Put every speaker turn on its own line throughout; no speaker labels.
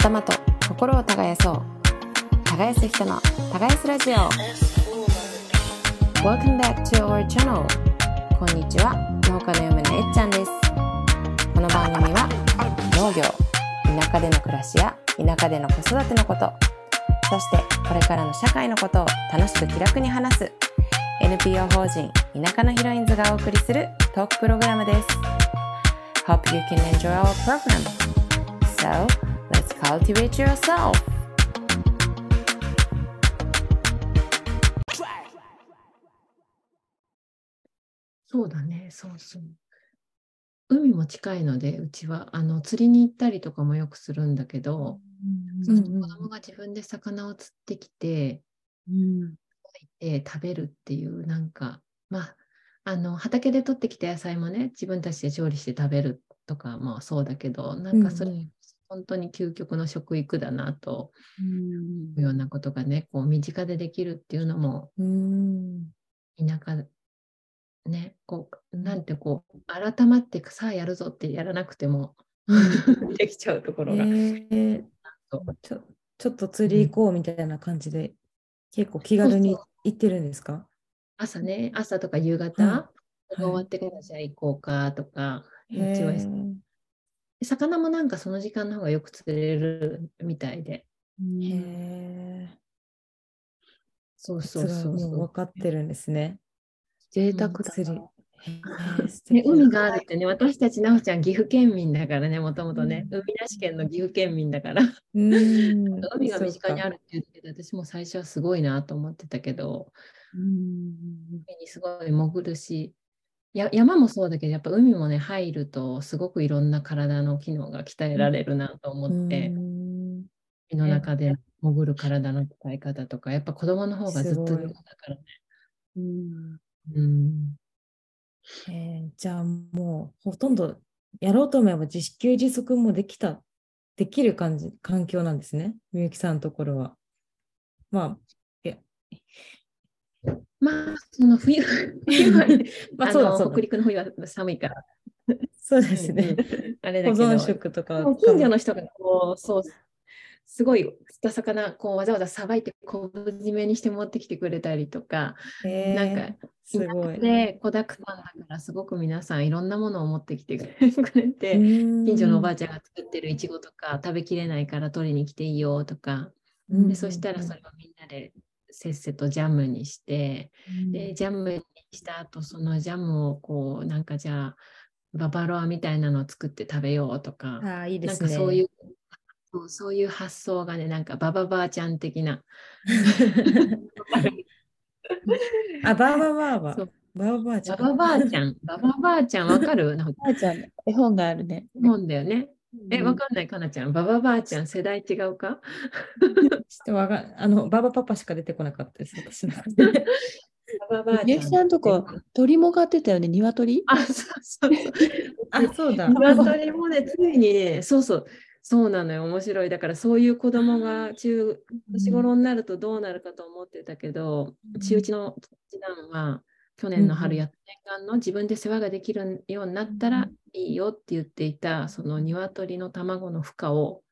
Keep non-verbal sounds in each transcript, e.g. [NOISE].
頭と心を耕そう。耕す人の耕すラジオ。Welcome back to our channel こんにちは。農家の嫁のえっちゃんです。この番組は農業田舎での暮らしや田舎での子育てのこと。そしてこれからの社会のことを楽しく気楽に話す NPO 法人田舎のヒロインズがお送りするトークプログラムです。Hope you can enjoy our program So let's cultivate yourself.
そうだね、そうそう。海も近いので、うちはあの釣りに行ったりとかもよくするんだけど、その子供が自分で魚を釣ってきて、
うん。
え食べるっていう、なんか、まあ、あの畑で取ってきた野菜もね、自分たちで調理して食べるとかもそうだけど、なんかそれ、
うん
本当に究極の食育だなと
うん。
いうようなことがね、こう身近でできるっていうのも、
うん。
田舎ね、こう、なんてこう、改まってさあやるぞってやらなくても [LAUGHS] できちゃうところが。
え。ーちょちょっと釣り行こうみたいな感じで、結構気軽に行ってるんですか？
朝ね、朝とか夕方、
はい。
終わってからじゃあ行こうかとか、う
へ
ちは
ー
魚もなんかその時間の方がよく釣れるみたいで。
へー
そうそうそうそう。
分かってるんですね。
贅沢だ
釣り
ね、
敵
海があるってね、私たち、なおちゃん、岐阜県民だからね、もともとね、海なし県の岐阜県民だから、
うん [LAUGHS]
海が身近にあ
る。
るっていうけど、私も最初はすごいなと思ってたけど、
うん
海にすごい潜るし、や山もそうだけど、やっぱ海もね、入ると、すごくいろんな体の機能が鍛えられるなと思って、
うん
海の中で潜る体の使い方とか、やっぱ子供の方がずっとだからね。
うん
うん。
えーじゃあもうほとんどやろうと思えば自給自足もできた、できる感じ、環境なんですね、みゆきさんのところは。まあ、
まあ、その冬、[LAUGHS] 冬はね、[LAUGHS]
まあ
あ
そうだそう
北陸の冬は寒いから。
そうですね。
あれ
保
だけど、
存食とか
近所の人がこう、そう、すごい釣った魚、こうわざわざさばいて昆布締めにして持ってきてくれたりとか、
へー
なんか
すごい。
で、子だくさんだから、すごく皆さんいろんなものを持ってきてくれて、
近
近所のおばあちゃんが作ってるいちごとか食べきれないから取りに来ていいよとか、
うん。
でそしたらそれをみんなでせっせとジャムにして、でジャムにした後そのジャムをこうなんかじゃあババロアみたいなのを作って食べようとか、
ああ、いいで
なん
すね。
かそういうそういう発想がねなんかバババアちゃん的な [LAUGHS]
あ、バーバーバーバー
そう。
バーバーちゃん。
バババアちゃんバババアちゃんわかる？なんか
ばあちゃんの絵本があるね。
もんだよねえ
うん。
わかんないかなちゃん。バババアちゃん世代違うか？[LAUGHS]
ちょっとわかあの、バーバーパパしか出てこなかったです、私の。
バババア
みゆきさんとこ鳥も飼ってたよね、鶏？
あそうそうそう。[LAUGHS]
あ、そうだ。
鶏もね、ついにね、そうそう、そうなのよ、面白い。だからそういう子供が中、年頃になるとどうなるかと思ってたけど、中1の次男は去年の春やっ念願の自分で世話ができるようになったらいいよって言っていた、その鶏の卵の孵化を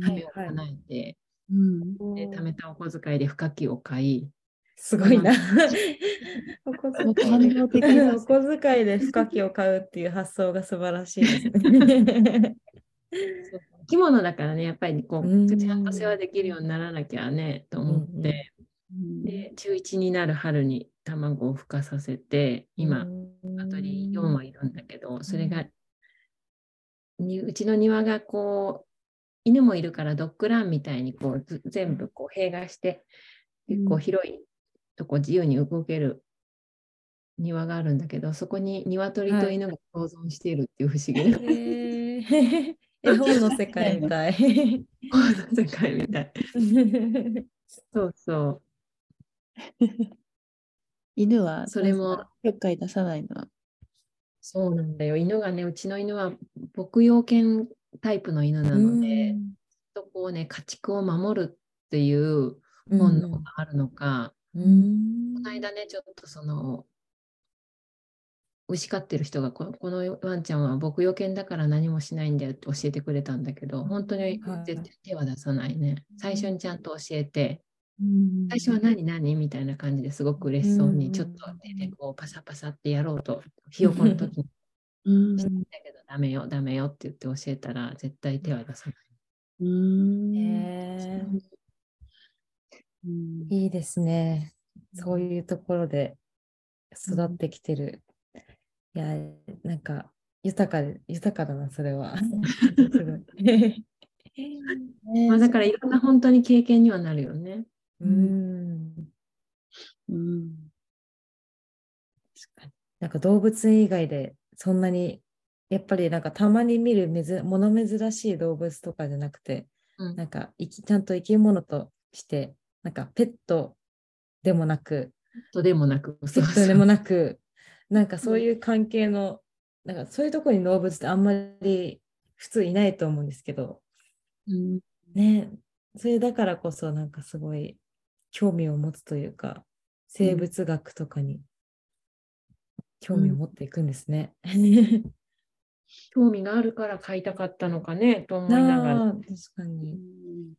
はい
夢を叶えて、
うん。
で貯めたお小遣いで孵化器を買い、
すごいな。[LAUGHS] お小遣い。
感動的な
お小遣いで孵化器を買うっていう発想が素晴らしいですね。
生き物だからね、やっぱりこ
うん
う、ちゃんと世話できるようにならなきゃね、と思って、で、中1になる春に卵を孵化させて、今、鶏4羽いるんだけど、それが、にうちの庭がこう、犬もいるからドッグランみたいにこうず全部こう併願して、結構広いとこ自由に動ける庭があるんだけど、そこに鶏と犬が共存しているっていう不思議な、
へー [LAUGHS] 絵本の世界みたい。[LAUGHS]
世界みたい。[LAUGHS] そうそう。
犬は
それも
ちょっかい出さないの？は。
そうなんだよ。犬がね、うちの犬は牧羊犬タイプの犬なので、とこうね、家畜を守るっていう本能があるのか、
うん
この間ね、ちょっとその、牛飼ってる人がここのワンちゃんは牧羊犬だから何もしないんだよって教えてくれたんだけど、本当に
はい
絶対手は出さないね。最初にちゃんと教えて、
うん
最初は何何？みたいな感じですごく嬉しそう
うん
に、ちょっと手でこうパサパサってやろうと、[LAUGHS] ひよこの時に。
うん。
だけどダメよ、ダメよって言って教えたら、絶対手は出さない。
うん。
へー。
うん。
いいですね。そういうところで育ってきてる。いや、なんか豊かで、豊かだな、それは。[LAUGHS] [LAUGHS]
まあ、だからいろんな本当に経験にはなるよね。
うん。
うん。
確かに。なんか動物園以外でそんなにやっぱりなんかたまに見るめず物珍しい動物とかじゃなくて、
うん。
なんか生きちゃんと生き物としてなんかペットでもなく
とでもなく、
ペットでもなくなんかそういう関係のなんかそういうところに動物ってあんまり普通いないと思うんですけど。
うん。
ね。それだからこそなんかすごい興味を持つというか生物学とかに興味を持っていくんですね。[LAUGHS]
興味があるから買いたかったのかねと思いながら。
確かに。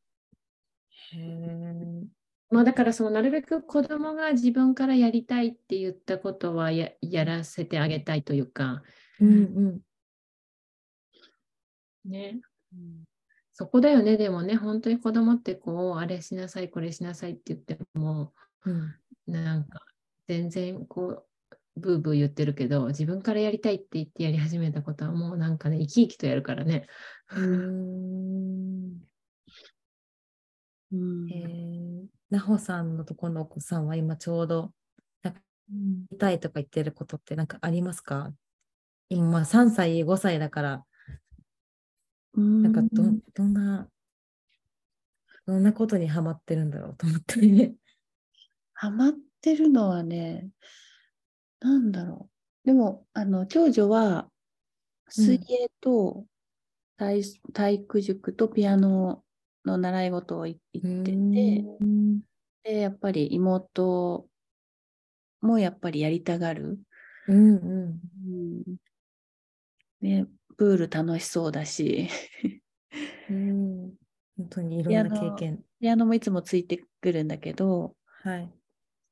へえ。
まあだからそのなるべく子供が自分からやりたいって言ったことはややらせてあげたいというか、
うんうん。
ね。そこだよね、でもね、本当に子供ってこう、あれしなさい、これしなさいって言っても、
うん
なんか全然こう、ブーブー言ってるけど、自分からやりたいって言ってやり始めたことはもうなんかね、生き生きとやるからね。
うーん。
うん
へえ。なほさんのところのお子さんは今ちょうど、なんか、やりたいとか言ってることってなんかありますか？今、まあ3歳、5歳だから、なんかど、どんな、どんなことにハマってるんだろうと思ってね。[LAUGHS]
ハマってるのはね、なんだろう。でも、あの、長女は、水泳と体体育塾とピアノの習い事をい行ってて、
うん
で、やっぱり妹もやっぱりやりたがる。
うんうん。
うんね、プール楽しそうだし、
うん本当にいろんな経験。
ピアノもいつもついてくるんだけど、
はい。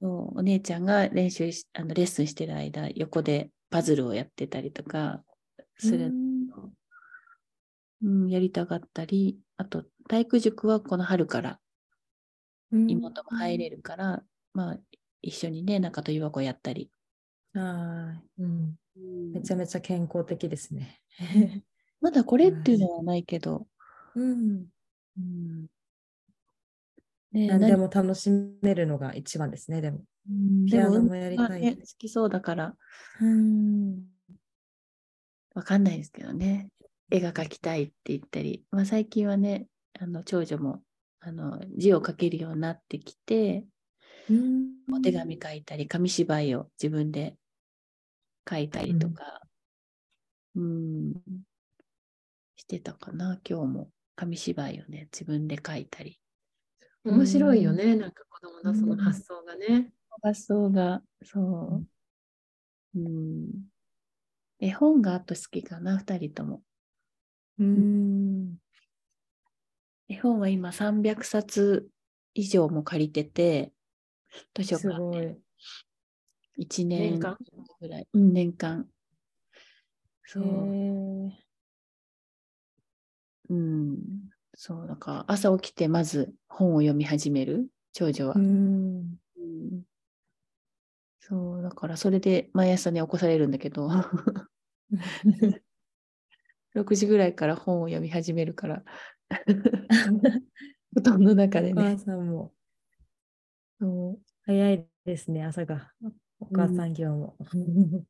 そうお姉ちゃんが練習しあのレッスンしてる間、横でパズルをやってたりとかするの、うんやりたがったり、あと体育塾はこの春から
うん
妹も入れるから、まあ一緒にね、中と岩子やったり。
はい、うん。めちゃめちゃ健康的ですね。
まだこれっていうのはないけど、
うん。
うん。ね
何で
何
も楽しめるのが一番ですね、でも。
うん。
ピアノもやりたい。
ね好きそうだから、
うん。
わかんないですけどね。絵が描きたいって言ったり、まあ、最近はね、あの長女もあの字を書けるようになってきて、
うん。
お手紙書いたり、紙芝居を自分で書いたりとか、うん、してたかな、今日も。紙芝居をね、自分で書いたり。
面白いよね、なんか子供のその発想がね。
発想が、そう。うん。絵本があと好きかな、二人とも。
うん。
絵本は今300冊以上も借りてて、図書館で
い。
1年ぐらい、うん、年間。そ
へ
う。
ー
うん。そう、なんか朝起きてまず本を読み始める、長女は。
うん。
うんそう、だからそれで毎朝ね、起こされるんだけど、[LAUGHS] 6時ぐらいから本を読み始めるから、[LAUGHS] 布団の中で
お母
ね。
さんも
そう
早いですね、朝が。お母さん業も。[LAUGHS]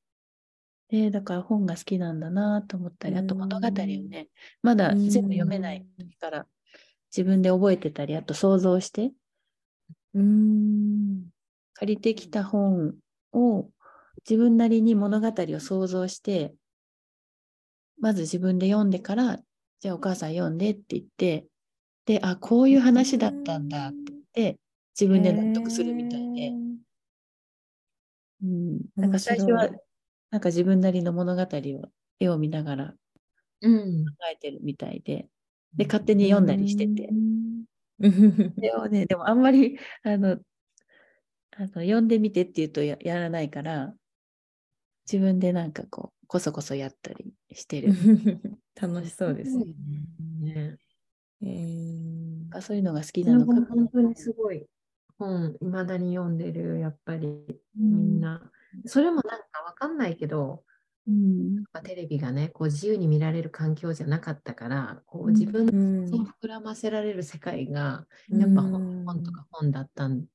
で、だから本が好きなんだなと思ったり、あと
うん
物語をね、まだ全部読めない時から自分で覚えてたり、あと想像して、
うん。
借りてきた本を自分なりに物語を想像して、まず自分で読んでから、じゃあお母さん読んでって言って、で、あ、こういう話だったんだって言って、自分で納得するみたいで、うん、なんか最初はなんか自分なりの物語を絵を見ながら
うん。
考えてるみたいで、で、勝手に読んだりしてて。でもね、でもあんまり、あの、あの読んでみてって言うとややらないから、自分でなんかこう、こそこそやったりしてる。[LAUGHS]
楽しそうですね。
ね。
えー
あそういうのが好きなのか
本当にすごい本、いまだに読んでる、やっぱりみんな。それもなんかわかんないけど、
うん。
テレビがね、こう自由に見られる環境じゃなかったから、こ
う
うん。自分の
うん。
想像を膨らませられる世界が、やっぱ
うん
本本とか本だったん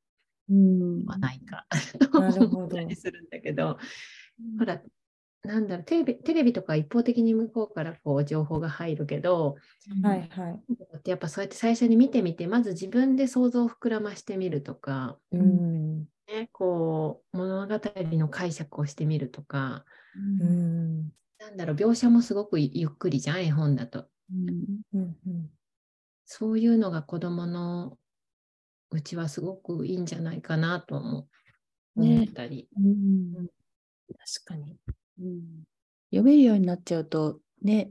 うん。
はないか。
なるほど。[LAUGHS]
思ったりするんだけど、ほら、なんだろうテレビ、テレビとか一方的に向こうからこう情報が入るけど、
はいはい。
ってやっぱそうやって最初に見てみて、まず自分で想像を膨らましてみるとか、
うん。
ね、こう物語の解釈をしてみるとか、
うん。
なんだろう、描写もすごくゆっくりじゃん、絵本だと。
うん
うんうん
そういうのが子供のうちはすごくいいんじゃないかなと思う
ね
思ったり。
うん
確かに。
うん読めるようになっちゃうとね、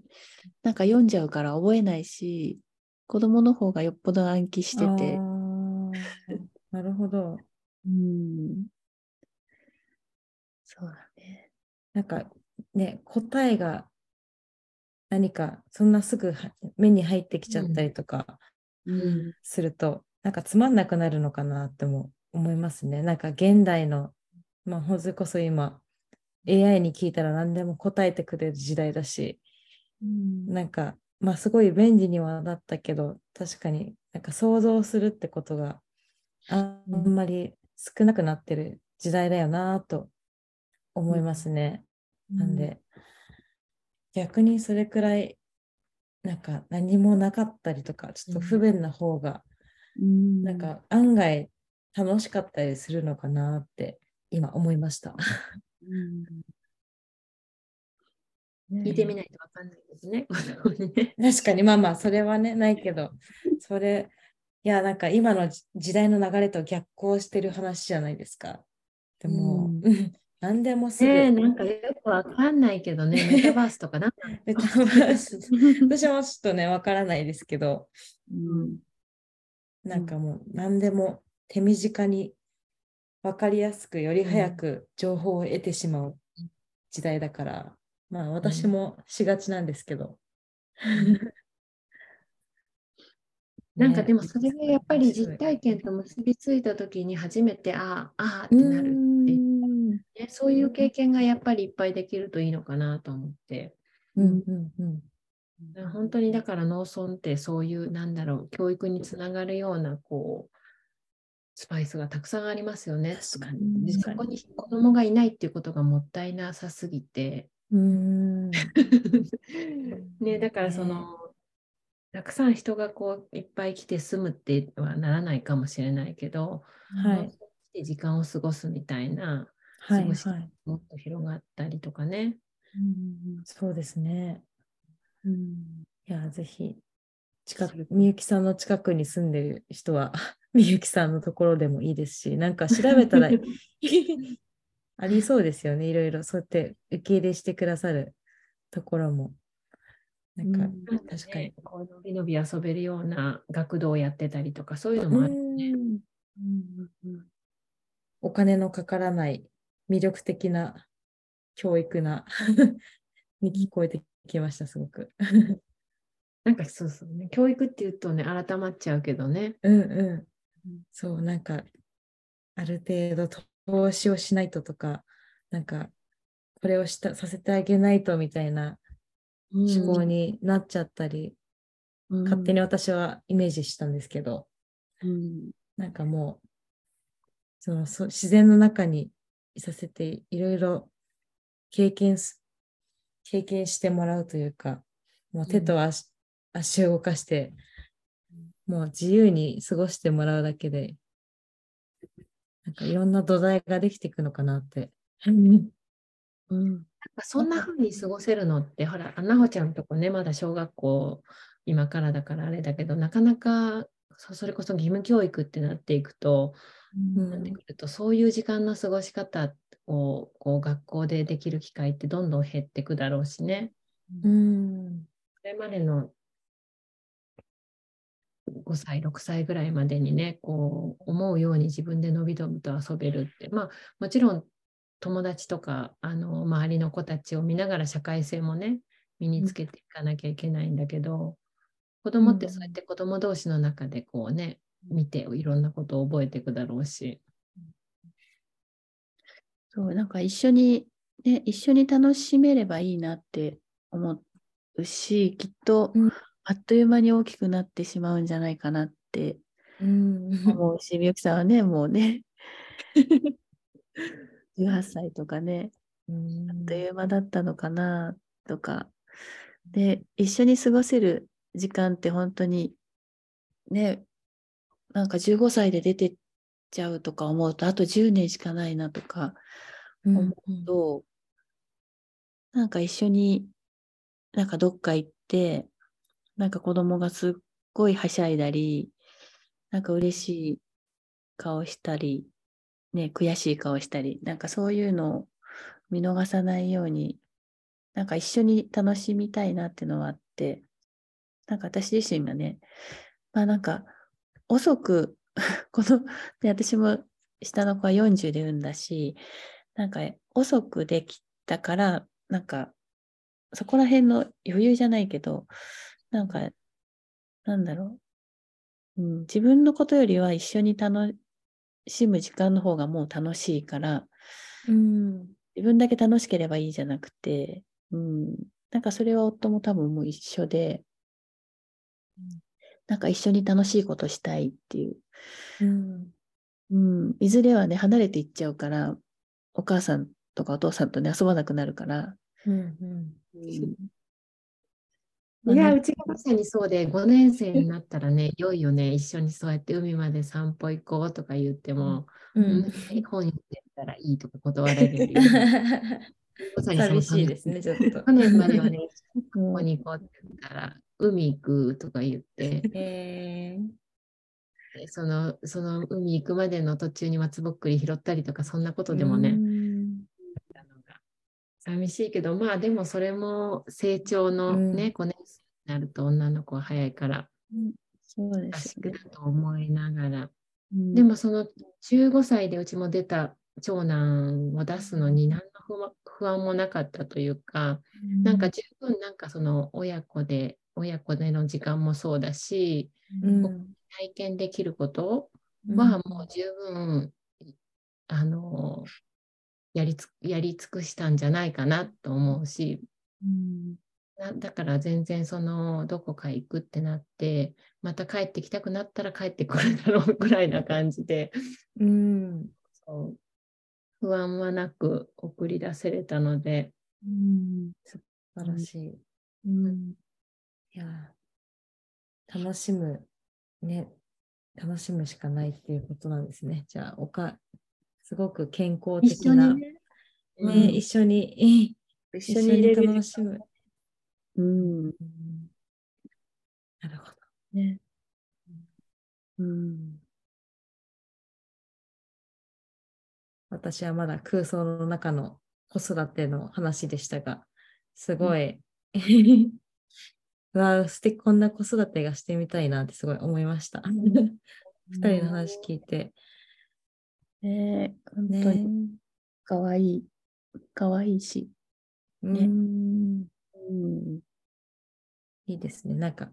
なんか読んじゃうから覚えないし、子供の方がよっぽど暗記してて
なるほど。
うん。そうだね。
なんかね、答えが何かそんなすぐは目に入ってきちゃったりとか
うん。
すると、なんかつまんなくなるのかなっても思いますね。なんか現代の、まあ、ほずこそ今、AI に聞いたら何でも答えてくれる時代だし、
うん
なんか、まあすごい便利にはなったけど、確かになんか想像するってことがあんまり少なくなってる時代だよなと思いますね。なんで、逆にそれくらい、なんか何もなかったりとか、ちょっと不便な方が、
うん、
なんか案外楽しかったりするのかなって今思いました。
うん、
聞いてみないとわかんないですね。[LAUGHS]
確かにまあまあそれはねないけど。それいやなんか今のじ時代の流れと逆行してる話じゃないですか。でも、何でもすぐ、
ねえ、なんかよくわかんないけどね、[LAUGHS] メタバースとかな
メタバース。私もちょっとねわからないですけど。
うん。
なんかもう何でも手短に分かりやすくより早く情報を得てしまう時代だから、まあ私もしがちなんですけど、
なんかでも
ね
それがやっぱり実体験と結びついた時に初めてああああってなるってね、そういう経験がやっぱりいっぱいできるといいのかなと思って。
うんうん。うん。
本当にだから農村ってそういうなんだろう教育につながるようなこうスパイスがたくさんありますよね。
確か
に。
でそこに子供がいないっていうことがもったいなさすぎて。
うーん。[LAUGHS]
ね、だからその、たくさん人がこういっぱい来て住むってはならないかもしれないけど、
はい。
来て時間を過ごすみたいな
はい
過ごし
はい。
もっと広がったりとかね。
そうですね。
うん。
いやぜひ近くみゆきさんの近くに住んでる人はみゆきさんのところでもいいですしなんか調べたら [LAUGHS] ありそうですよねいろいろそうやって受け入れしてくださるところもなんか、
うん
確かに。
こうのびのび遊べるような学童をやってたりとかそういうのもあるよね。
お金のかからない魅力的な教育な [LAUGHS] に聞こえてきましたすごく。
なんかそうそうね。教育っていうとね、改まっちゃうけどね。
うんうん。そう、なんか、ある程度投資をしないととか、なんか、これをしたさせてあげないとみたいな思考になっちゃったり、
うん。
勝手に私はイメージしたんですけど、
うん。
なんかもう、そのそ自然の中にいさせて、いろいろ経験す、経験してもらうというか、もう手と足,、足を動かして、もう自由に過ごしてもらうだけで、なんかいろんな土台ができていくのかなって。
うん
そんな風に過ごせるのって、ほら、なほちゃんとこね、まだ小学校、今からだからあれだけど、なかなかそそれこそ義務教育ってなっていくと、
うん
なってくると、そういう時間の過ごし方こうこう学校でできる機会ってどんどん減っていくだろうしね。
うん。
それまでの5歳、6歳ぐらいまでにね、こう思うように自分でのびのびと遊べるって、まあもちろん友達とかあの周りの子たちを見ながら社会性もね、身につけていかなきゃいけないんだけど、子供ってそうやって子供同士の中でこうね、見ていろんなことを覚えていくだろうし。
そう、なんか一緒に、ね、一緒に楽しめればいいなって思うし、きっと
うん
あっという間に大きくなってしまうんじゃないかなって
うん。
思うし、みゆきさんはね、もうね、[LAUGHS] 18歳とかね、あっという間だったのかなとか、で、一緒に過ごせる時間って本当に、ね、なんか15歳で出てっちゃうとか思うと、あと10年しかないなとか
うん
思うと、なんか一緒になんかどっか行って、なんか子供がすっごいはしゃいだり、なんか嬉しい顔したり、ね、悔しい顔したり、なんかそういうのを見逃さないように、なんか一緒に楽しみたいなっていうのはあって、なんか私自身がね、まあなんか遅く、[LAUGHS] この、ね、私も下の子は40で産んだし、なんか遅くできたから、なんかそこら辺の余裕じゃないけど、なんか、なんだろう、うん、自分のことよりは一緒に楽しむ時間の方がもう楽しいから、
うん。
自分だけ楽しければいいじゃなくて、うん、なんかそれは夫も多分もう一緒で、なんか一緒に楽しいことしたいっていう、
うん。
うん、いずれはね、離れていっちゃうから、お母さんとかお父さんとね、遊ばなくなるから、
うん。
うん
いや、うちがまさにそうで、5年生になったらね、いよいよね、一緒にそうやって海まで散歩行こうとか言っても、
う
うん。
ん。
本読んでたらいいとか断られるより、まさにその
寂しいですね、ちょっと。
去。年まではね、ここに行こうって言ったら、海行くとか言って、
え
そのその海行くまでの途中に松ぼっくり拾ったりとか、そんなことでもね、
うん
寂しいけど、まあでもそれも成長のね、
うん
5年生になると女の子は早いから、
そうですね。
だと思いながら。
うん。
でもその15歳でうちも出た長男を出すのに何の不安もなかったというか、なんか十分なんかその親子で、親子での時間もそうだし、
うん。
体験できることはもう十分、あの、やりつやり尽くしたんじゃないかなと思うし、
うん。
なだから全然そのどこか行くってなってまた帰ってきたくなったら帰ってくるだろうぐらいな感じで。
うん。
そう。不安はなく送り出せれたので。
うん。
素晴らしい。
うん。
い。やー、楽しむ、ね、楽しむしかないっていうことなんですね。じゃあ、おか、すごく健康的な、ね
うん
一緒に、
一緒に
楽しむ。
うん
うんなるほど。
ね。うん
私はまだ空想の中の子育ての話でしたが、すごい、[LAUGHS] うわ素敵こんな子育てがしてみたいなってすごい思いました。[LAUGHS] 二人の話聞いて。
ね。本当
ね
にかわいい。かわいいし。ね
うん。
うん。
いいですね。なんか、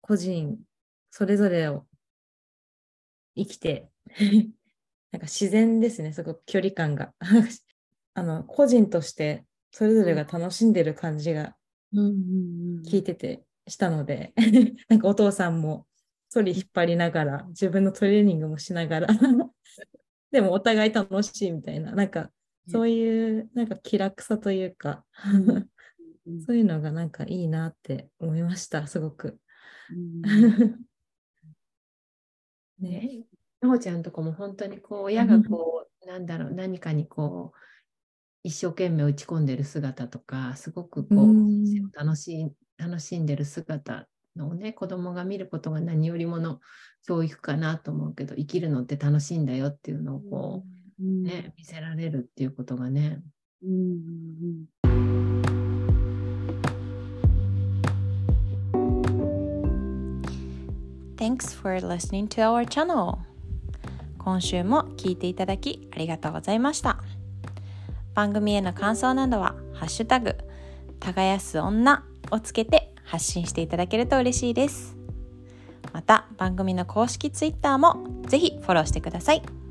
個人、それぞれを生きて、[LAUGHS] なんか自然ですね、すごく距離感が。[LAUGHS] あの、個人として、それぞれが楽しんでる感じが聞いててしたので、[LAUGHS] なんかお父さんもソリ引っ張りながら、自分のトレーニングもしながら、[LAUGHS] でもお互い楽しいみたいな、なんかそういうなんか気楽さというか、
うん
そういうのがなんかいいなって思いました、すごく。
うん [LAUGHS]
ね、
ね。なほちゃんとかも本当にこう親がこうなんだろう何かにこう一生懸命打ち込んでる姿とかすごくこう楽しい楽しんでる姿のね子供が見ることが何よりもの教育かなと思うけど生きるのって楽しいんだよっていうのをこうね、見せられるっていうことがね。
うんうん、
Thanks for listening to our channel. 今週も聞いていただきありがとうございました。番組への感想などは、ハッシュタグ、耕す女をつけて発信していただけると嬉しいです。また、番組の公式ツイッターもぜひフォローしてください。